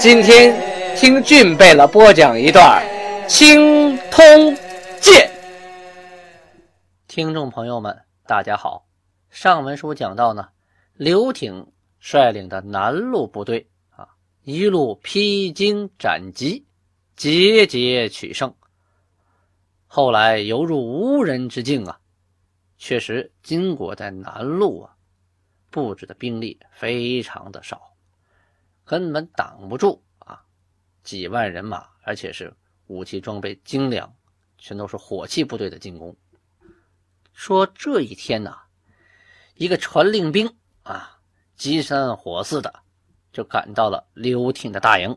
今天听俊贝勒播讲一段《青通剑》。听众朋友们，大家好。上文书讲到呢。刘挺率领的南路部队啊，一路披荆斩棘，节节取胜。后来犹如无人之境啊！确实，金国在南路啊布置的兵力非常的少，根本挡不住啊几万人马，而且是武器装备精良，全都是火器部队的进攻。说这一天呢，一个传令兵。啊，急山火似的，就赶到了刘挺的大营，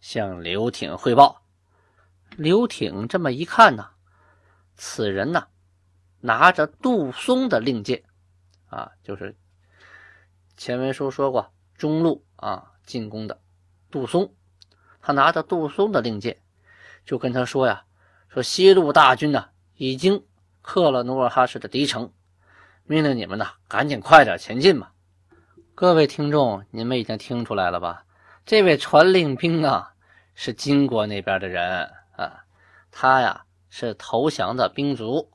向刘挺汇报。刘挺这么一看呢，此人呢，拿着杜松的令箭，啊，就是前文书说过中路啊进攻的杜松，他拿着杜松的令箭，就跟他说呀，说西路大军呢已经克了努尔哈赤的敌城。命令你们呢，赶紧快点前进吧！各位听众，你们已经听出来了吧？这位传令兵啊，是金国那边的人啊，他呀是投降的兵卒，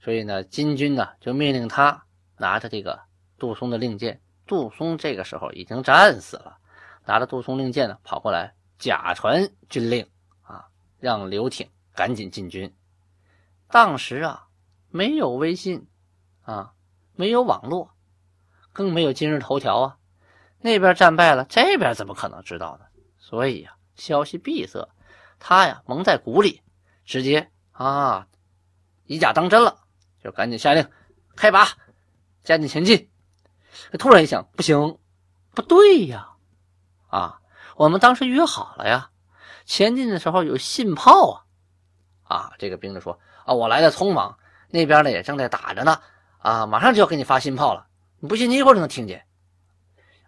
所以呢，金军呢就命令他拿着这个杜松的令箭。杜松这个时候已经战死了，拿着杜松令箭呢，跑过来假传军令啊，让刘挺赶紧进军。当时啊，没有微信啊。没有网络，更没有今日头条啊！那边战败了，这边怎么可能知道呢？所以呀，消息闭塞，他呀蒙在鼓里，直接啊以假当真了，就赶紧下令开拔，加紧前进。突然一想，不行，不对呀！啊，我们当时约好了呀，前进的时候有信炮啊！啊，这个兵就说啊，我来的匆忙，那边呢也正在打着呢。啊，马上就要给你发信炮了，你不信你一会儿就能听见。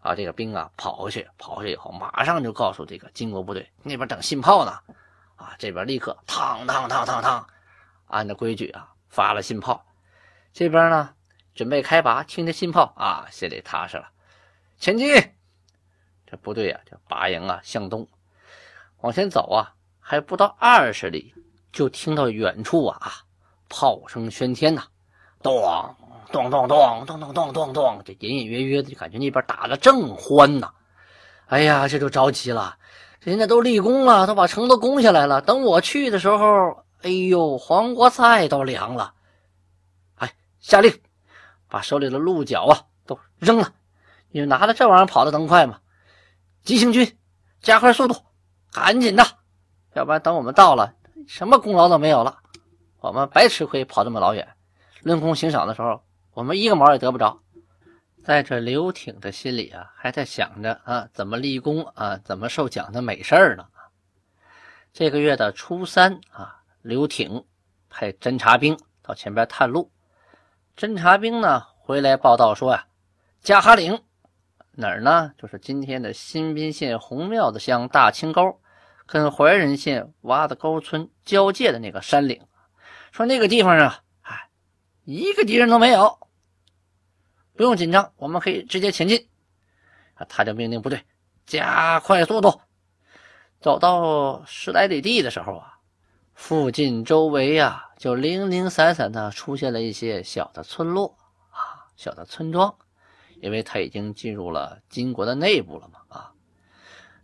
啊，这个兵啊跑回去，跑回去以后，马上就告诉这个金国部队那边等信炮呢。啊，这边立刻嘡嘡嘡嘡嘡，按照规矩啊发了信炮。这边呢准备开拔，听着信炮啊，心里踏实了。前进，这部队啊就拔营啊向东，往前走啊，还不到二十里，就听到远处啊炮声喧天呐，咚。咚咚咚咚咚咚咚咚，这隐隐约约的就感觉那边打的正欢呐！哎呀，这就着急了，人家都立功了，都把城都攻下来了。等我去的时候，哎呦，黄瓜菜都凉了。哎，下令把手里的鹿角啊都扔了，因为拿着这玩意儿跑的能快吗？急行军，加快速度，赶紧的，要不然等我们到了，什么功劳都没有了，我们白吃亏跑这么老远。论功行赏的时候。我们一个毛也得不着，在这刘挺的心里啊，还在想着啊怎么立功啊，怎么受奖的美事儿呢。这个月的初三啊，刘挺派侦察兵到前边探路。侦察兵呢回来报道说呀，加哈岭哪儿呢？就是今天的新宾县红庙子乡大清沟，跟怀仁县洼子沟村交界的那个山岭，说那个地方啊。哎一个敌人都没有，不用紧张，我们可以直接前进。啊，他就命令部队加快速度。走到十来里地的时候啊，附近周围呀就零零散散的出现了一些小的村落啊，小的村庄，因为他已经进入了金国的内部了嘛。啊，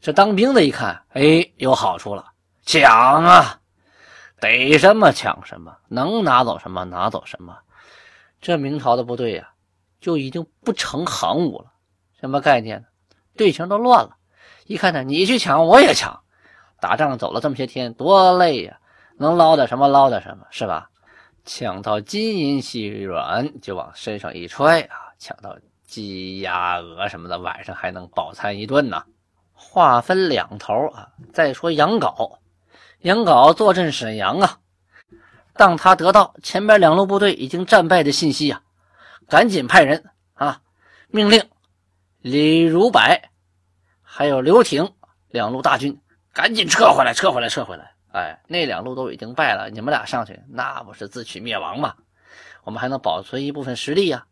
这当兵的一看，哎，有好处了，抢啊，逮什么抢什么，能拿走什么拿走什么。这明朝的部队呀，就已经不成行伍了。什么概念？队形都乱了。一看呢，你去抢，我也抢。打仗走了这么些天，多累呀！能捞点什么捞点什么，是吧？抢到金银细软就往身上一揣啊！抢到鸡鸭鹅什么的，晚上还能饱餐一顿呢。话分两头啊。再说杨镐，杨镐坐镇沈阳啊。当他得到前边两路部队已经战败的信息啊，赶紧派人啊，命令李如柏还有刘挺两路大军赶紧撤回来，撤回来，撤回来。哎，那两路都已经败了，你们俩上去，那不是自取灭亡吗？我们还能保存一部分实力呀。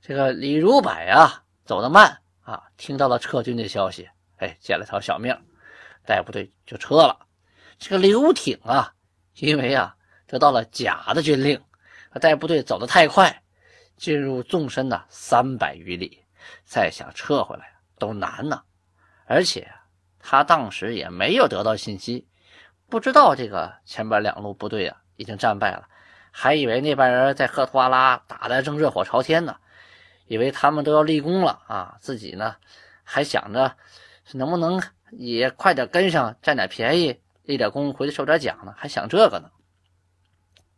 这个李如柏啊，走得慢啊，听到了撤军的消息，哎，捡了条小命，带部队就撤了。这个刘挺啊，因为啊。得到了假的军令，带部队走得太快，进入纵深呢三百余里，再想撤回来都难呢。而且他当时也没有得到信息，不知道这个前边两路部队啊已经战败了，还以为那帮人在赫图阿拉打得正热火朝天呢，以为他们都要立功了啊，自己呢还想着能不能也快点跟上，占点便宜，立点功，回去受点奖呢，还想这个呢。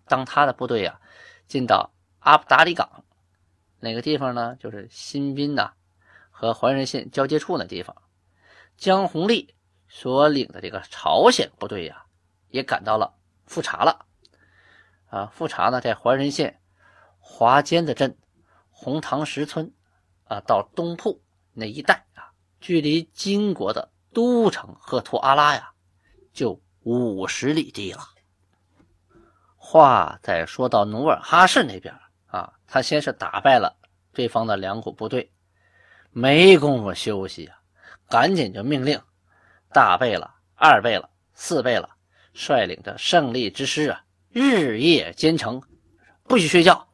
当他的部队呀进到阿布达里港哪个地方呢？就是新宾呐和怀仁县交接处那地方。江弘立所领的这个朝鲜部队呀也赶到了复查了。啊，复查呢在怀仁县华间的镇红塘石村啊到东铺那一带啊，距离金国的都城赫图阿拉呀就五十里地了。话再说到努尔哈赤那边啊，他先是打败了对方的两股部队，没工夫休息啊，赶紧就命令大贝勒、二贝勒、四贝勒率领着胜利之师啊，日夜兼程，不许睡觉，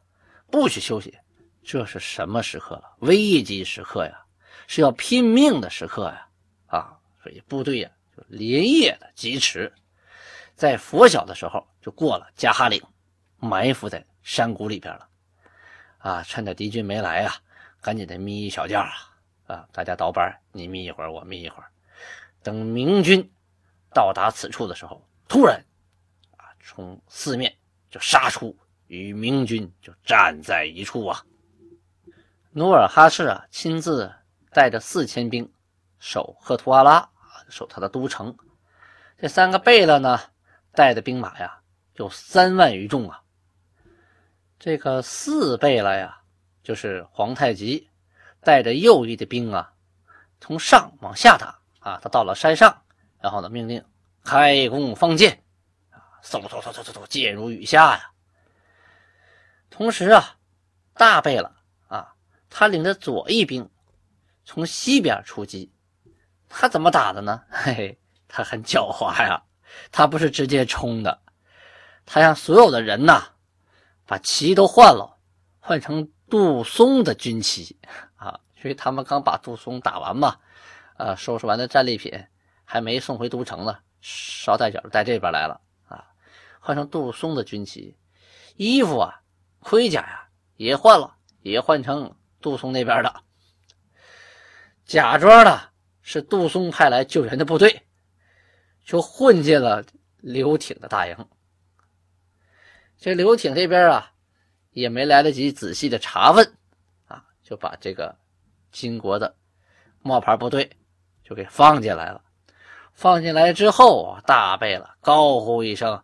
不许休息。这是什么时刻了？危急时刻呀，是要拼命的时刻呀！啊，所以部队呀就连夜的疾驰。在拂晓的时候就过了加哈岭，埋伏在山谷里边了。啊，趁着敌军没来啊，赶紧的眯一小觉啊！啊，大家倒班，你眯一会儿，我眯一会儿。等明军到达此处的时候，突然啊，从四面就杀出，与明军就站在一处啊。努尔哈赤啊，亲自带着四千兵守赫图阿拉守他的都城。这三个贝勒呢？带的兵马呀，有三万余众啊。这个四贝勒呀，就是皇太极带着右翼的兵啊，从上往下打啊。他到了山上，然后呢，命令开弓放箭啊，嗖嗖嗖嗖嗖嗖，箭如雨下呀。同时啊，大贝勒啊，他领着左翼兵从西边出击。他怎么打的呢？嘿嘿，他很狡猾呀。他不是直接冲的，他让所有的人呐，把旗都换了，换成杜松的军旗啊，因为他们刚把杜松打完嘛，呃，收拾完的战利品还没送回都城呢，捎带脚带这边来了啊，换成杜松的军旗，衣服啊、盔甲呀也换了，也换成杜松那边的，假装的是杜松派来救援的部队。就混进了刘挺的大营。这刘挺这边啊，也没来得及仔细的查问，啊，就把这个金国的冒牌部队就给放进来了。放进来之后，大贝勒高呼一声：“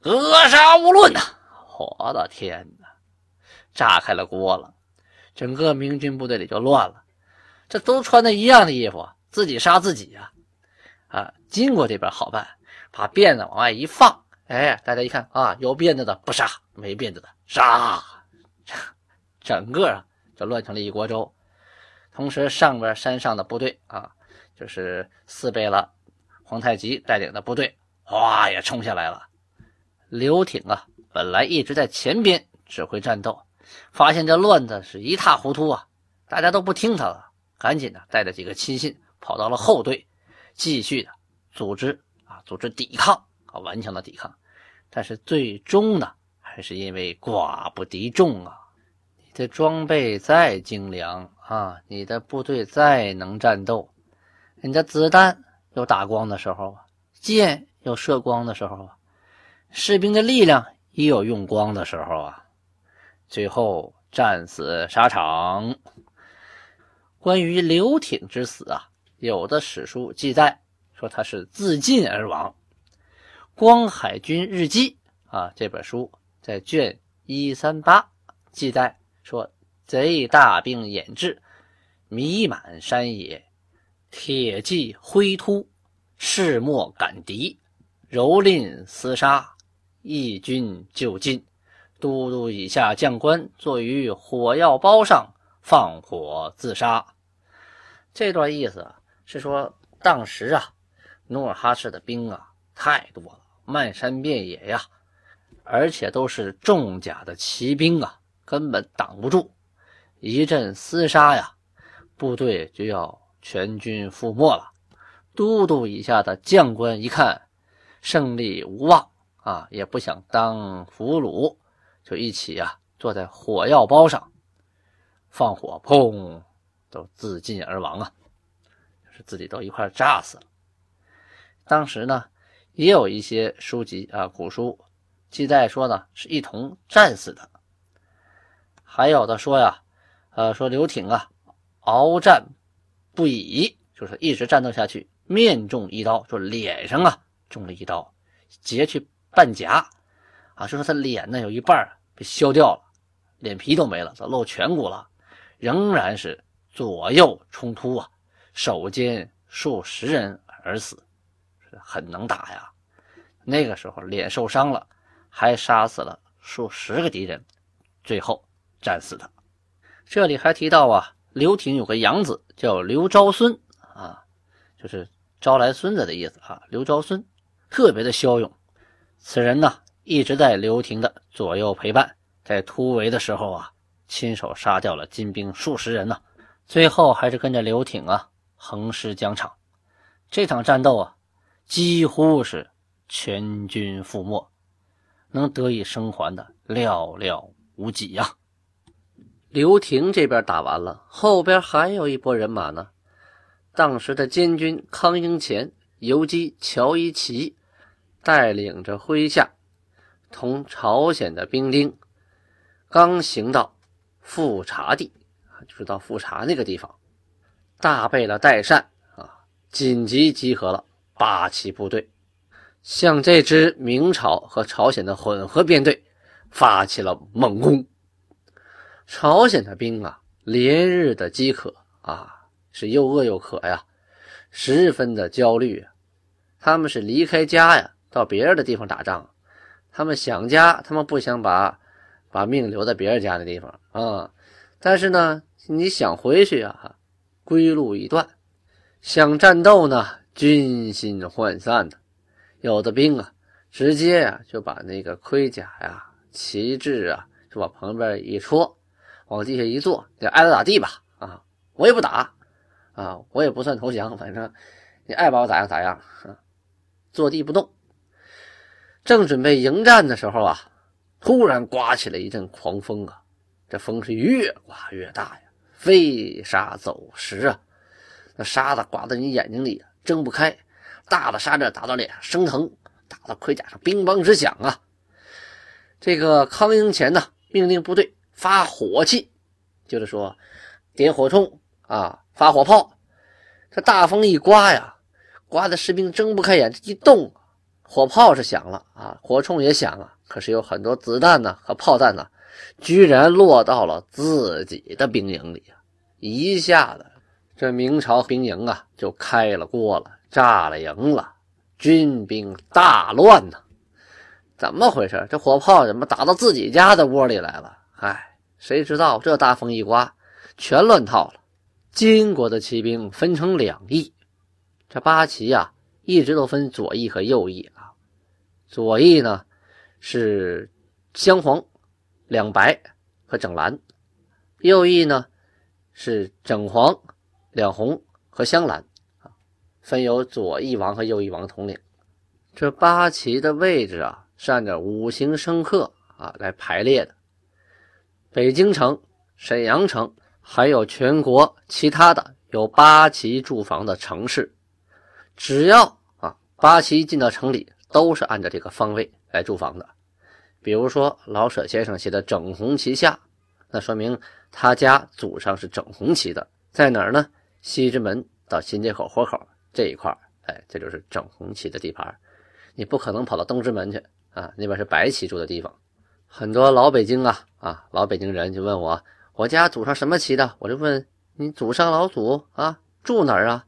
格杀勿论！”呐！我的天哪，炸开了锅了！整个明军部队里就乱了。这都穿的一样的衣服，自己杀自己呀！啊，金国这边好办，把辫子往外一放，哎，大家一看啊，有辫子的不杀，没辫子的杀，整个啊就乱成了一锅粥。同时，上边山上的部队啊，就是四贝勒皇太极带领的部队，哗也冲下来了。刘挺啊，本来一直在前边指挥战斗，发现这乱的是一塌糊涂啊，大家都不听他了，赶紧的带着几个亲信跑到了后队。继续的组织啊，组织抵抗啊，顽强的抵抗，但是最终呢，还是因为寡不敌众啊。你的装备再精良啊，你的部队再能战斗，你的子弹有打光的时候啊，箭有射光的时候啊，士兵的力量也有用光的时候啊，最后战死沙场。关于刘挺之死啊。有的史书记载说他是自尽而亡。《光海军日记》啊，这本书在卷一三八记载说，贼大兵掩至，弥满山野，铁骑挥突，势莫赶敌，蹂躏厮杀，义军就近。都督以下将官坐于火药包上放火自杀。这段意思是说，当时啊，努尔哈赤的兵啊太多了。漫山遍野呀，而且都是重甲的骑兵啊，根本挡不住。一阵厮杀呀，部队就要全军覆没了。都督以下的将官一看胜利无望啊，也不想当俘虏，就一起啊坐在火药包上放火，砰，都自尽而亡啊，就是自己都一块炸死了。当时呢。也有一些书籍啊，古书记载说呢，是一同战死的。还有的说呀，呃，说刘挺啊，鏖战不已，就是一直战斗下去，面中一刀，说脸上啊中了一刀，截去半甲，啊，就说他脸呢有一半被削掉了，脸皮都没了，都露颧骨了，仍然是左右冲突啊，手间数十人而死。很能打呀，那个时候脸受伤了，还杀死了数十个敌人，最后战死的。这里还提到啊，刘挺有个养子叫刘昭孙啊，就是招来孙子的意思啊。刘昭孙特别的骁勇，此人呢一直在刘廷的左右陪伴，在突围的时候啊，亲手杀掉了金兵数十人呢，最后还是跟着刘挺啊横尸疆场。这场战斗啊。几乎是全军覆没，能得以生还的寥寥无几呀。刘廷这边打完了，后边还有一波人马呢。当时的监军康英乾、游击乔一奇带领着麾下同朝鲜的兵丁，刚行到富察地就是到富察那个地方，大贝勒代善啊，紧急集合了。八旗部队向这支明朝和朝鲜的混合编队发起了猛攻。朝鲜的兵啊，连日的饥渴啊，是又饿又渴呀，十分的焦虑。他们是离开家呀，到别人的地方打仗。他们想家，他们不想把把命留在别人家的地方啊。但是呢，你想回去啊，归路已断。想战斗呢？军心涣散的，有的兵啊，直接呀就把那个盔甲呀、旗帜啊，就往旁边一戳，往地下一坐，就爱咋咋地吧啊！我也不打啊，我也不算投降，反正你爱把我咋样咋样啊！坐地不动。正准备迎战的时候啊，突然刮起了一阵狂风啊！这风是越刮越大呀，飞沙走石啊，那沙子刮到你眼睛里！睁不开，大的沙子打到脸上生疼，打到盔甲上乒乓直响啊！这个康英乾呢，命令部队发火器，就是说点火铳啊，发火炮。这大风一刮呀，刮的士兵睁不开眼，这一动，火炮是响了啊，火铳也响了，可是有很多子弹呢和炮弹呢，居然落到了自己的兵营里啊，一下子。这明朝兵营啊，就开了锅了，炸了营了，军兵大乱呐！怎么回事？这火炮怎么打到自己家的窝里来了？唉，谁知道这大风一刮，全乱套了。金国的骑兵分成两翼，这八旗呀，一直都分左翼和右翼啊。左翼呢是镶黄、两白和整蓝，右翼呢是整黄。两红和镶蓝啊，分由左翼王和右翼王统领。这八旗的位置啊，是按照五行生克啊来排列的。北京城、沈阳城，还有全国其他的有八旗驻防的城市，只要啊八旗进到城里，都是按照这个方位来驻防的。比如说老舍先生写的“整红旗下”，那说明他家祖上是整红旗的，在哪儿呢？西直门到新街口豁口这一块哎，这就是整红旗的地盘，你不可能跑到东直门去啊，那边是白旗住的地方。很多老北京啊啊，老北京人就问我，我家祖上什么旗的？我就问你祖上老祖啊住哪儿啊？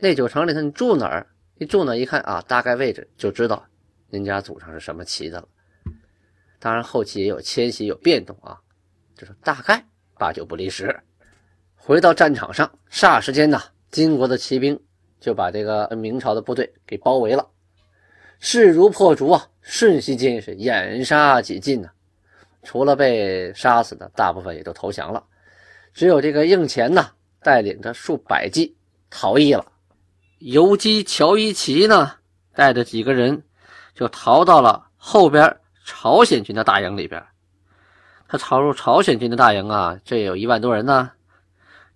内九城里头你住哪儿？一住哪一看啊，大概位置就知道您家祖上是什么旗的了。当然后期也有迁徙有变动啊，就是大概八九不离十。回到战场上，霎时间呢，金国的骑兵就把这个明朝的部队给包围了，势如破竹啊，瞬息间是掩杀几尽呢。除了被杀死的，大部分也都投降了，只有这个应钱呢，带领着数百骑逃逸了。游击乔一奇呢，带着几个人就逃到了后边朝鲜军的大营里边。他逃入朝鲜军的大营啊，这有一万多人呢。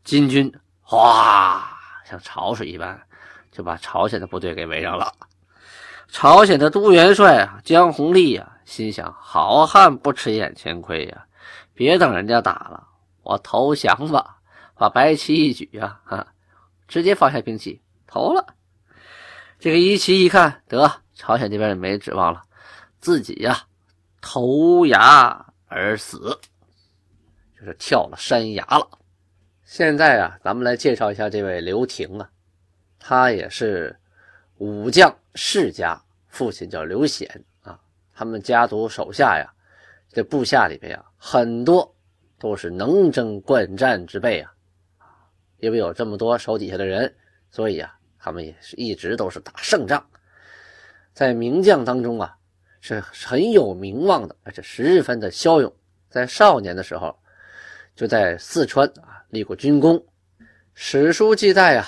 金军哗，像潮水一般，就把朝鲜的部队给围上了。朝鲜的都元帅啊，姜弘立呀，心想：好汉不吃眼前亏呀，别等人家打了，我投降吧！把白旗一举啊，哈，直接放下兵器投了。这个一齐一看，得朝鲜这边也没指望了，自己呀，投崖而死，就是跳了山崖了。现在啊，咱们来介绍一下这位刘廷啊，他也是武将世家，父亲叫刘显啊。他们家族手下呀，这部下里边呀，很多都是能征惯战之辈啊。因为有这么多手底下的人，所以啊，他们也是一直都是打胜仗，在名将当中啊，是很有名望的，而且十分的骁勇。在少年的时候，就在四川啊。立过军功，史书记载呀，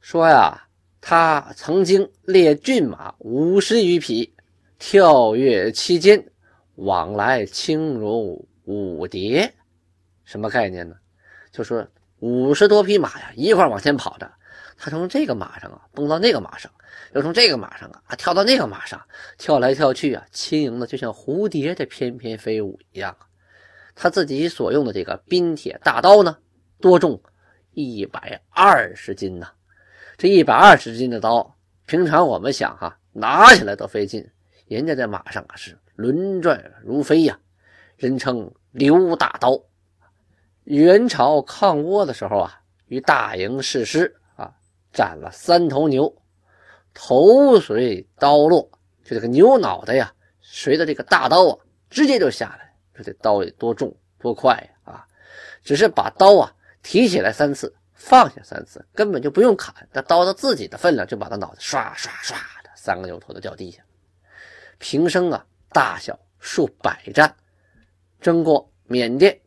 说呀，他曾经列骏马五十余匹，跳跃其间，往来轻如舞蝶。什么概念呢？就说五十多匹马呀，一块往前跑着，他从这个马上啊蹦到那个马上，又从这个马上啊跳到那个马上，跳来跳去啊，轻盈的就像蝴蝶在翩翩飞舞一样。他自己所用的这个冰铁大刀呢？多重一百二十斤呐！这一百二十斤的刀，平常我们想哈，拿起来都费劲，人家在马上啊是轮转如飞呀，人称刘大刀。元朝抗倭的时候啊，于大营誓师啊，斩了三头牛，头随刀落，就这个牛脑袋呀，随着这个大刀啊，直接就下来。说这刀得多重多快啊！只是把刀啊。提起来三次，放下三次，根本就不用砍，那刀的自己的分量就把他脑袋唰唰唰的三个牛头都掉地下。平生啊，大小数百战，征过缅甸，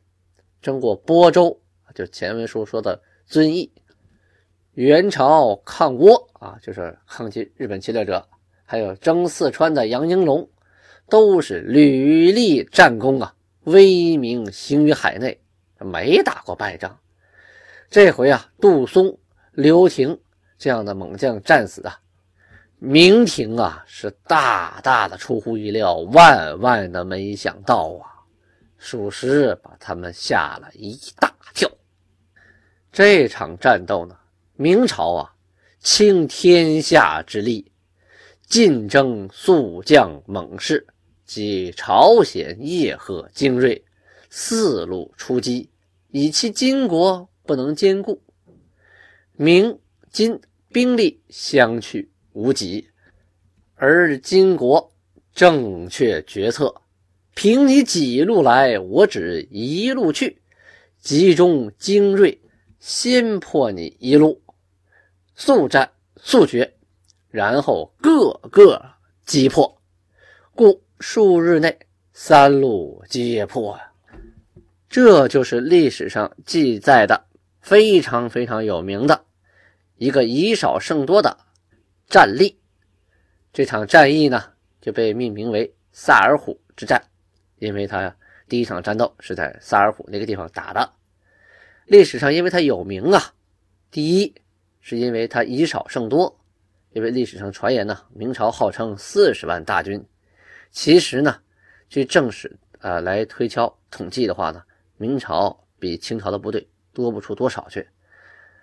征过播州，就前文书说的遵义。元朝抗倭啊，就是抗击日本侵略者，还有征四川的杨英龙，都是屡立战功啊，威名行于海内，没打过败仗。这回啊，杜松、刘廷这样的猛将战死啊，明廷啊是大大的出乎意料，万万的没想到啊，属实把他们吓了一大跳。这场战斗呢，明朝啊倾天下之力，尽征速将猛士及朝鲜叶赫精锐，四路出击，以其金国。不能兼顾，明金兵力相去无几，而金国正确决策，凭你几路来，我只一路去，集中精锐，先破你一路，速战速决，然后各个击破，故数日内三路皆破！这就是历史上记载的。非常非常有名的一个以少胜多的战例，这场战役呢就被命名为萨尔浒之战，因为它第一场战斗是在萨尔浒那个地方打的。历史上因为它有名啊，第一是因为它以少胜多，因为历史上传言呢，明朝号称四十万大军，其实呢，据正史啊来推敲统计的话呢，明朝比清朝的部队。多不出多少去，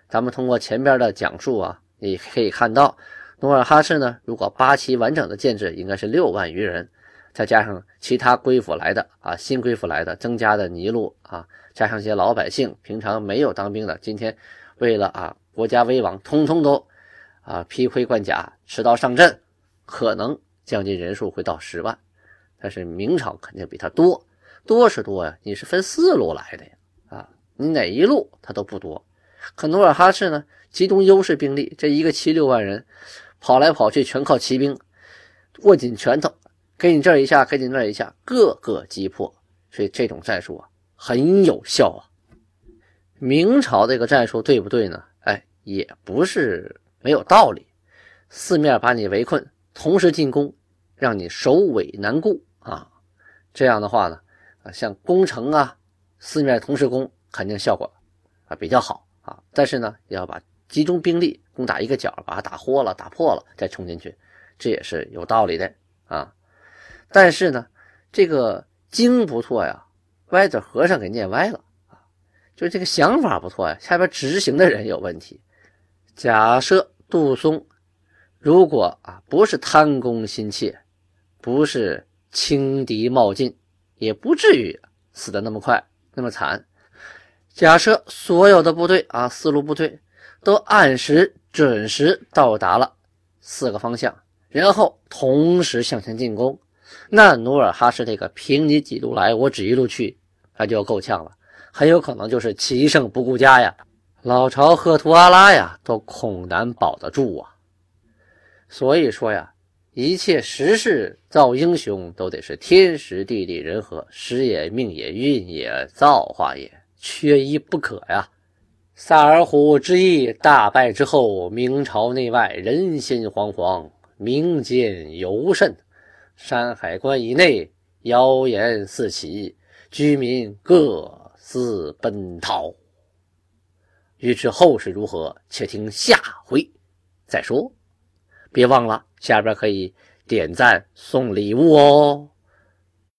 咱们通过前边的讲述啊，你可以看到，努尔哈赤呢，如果八旗完整的建制，应该是六万余人，再加上其他归附来的啊，新归附来的增加的尼禄啊，加上一些老百姓，平常没有当兵的，今天为了啊国家危亡，通通都啊披盔贯甲，持刀上阵，可能将近人数会到十万，但是明朝肯定比他多，多是多呀，你是分四路来的呀，你哪一路他都不多。可努尔哈赤呢，集中优势兵力，这一个七六万人，跑来跑去全靠骑兵，握紧拳头，给你这一下，给你那一下，各个击破。所以这种战术啊，很有效啊。明朝这个战术对不对呢？哎，也不是没有道理。四面把你围困，同时进攻，让你首尾难顾啊。这样的话呢，啊，像攻城啊，四面同时攻，肯定效果啊比较好。啊，但是呢，要把集中兵力攻打一个角，把它打豁了、打破了，再冲进去，这也是有道理的啊。但是呢，这个经不错呀，歪嘴和尚给念歪了啊，就这个想法不错呀，下边执行的人有问题。假设杜松如果啊不是贪功心切，不是轻敌冒进，也不至于死的那么快、那么惨。假设所有的部队啊，四路部队都按时准时到达了四个方向，然后同时向前进攻，那努尔哈赤这个凭你几路来，我指一路去，那就够呛了，很有可能就是骑胜不顾家呀，老巢赫图阿拉呀，都恐难保得住啊。所以说呀，一切时势造英雄，都得是天时地利人和，时也命也运也造化也。缺一不可呀！萨尔浒之役大败之后，明朝内外人心惶惶，民间尤甚。山海关以内谣言四起，居民各自奔逃。欲知后事如何，且听下回再说。别忘了下边可以点赞送礼物哦。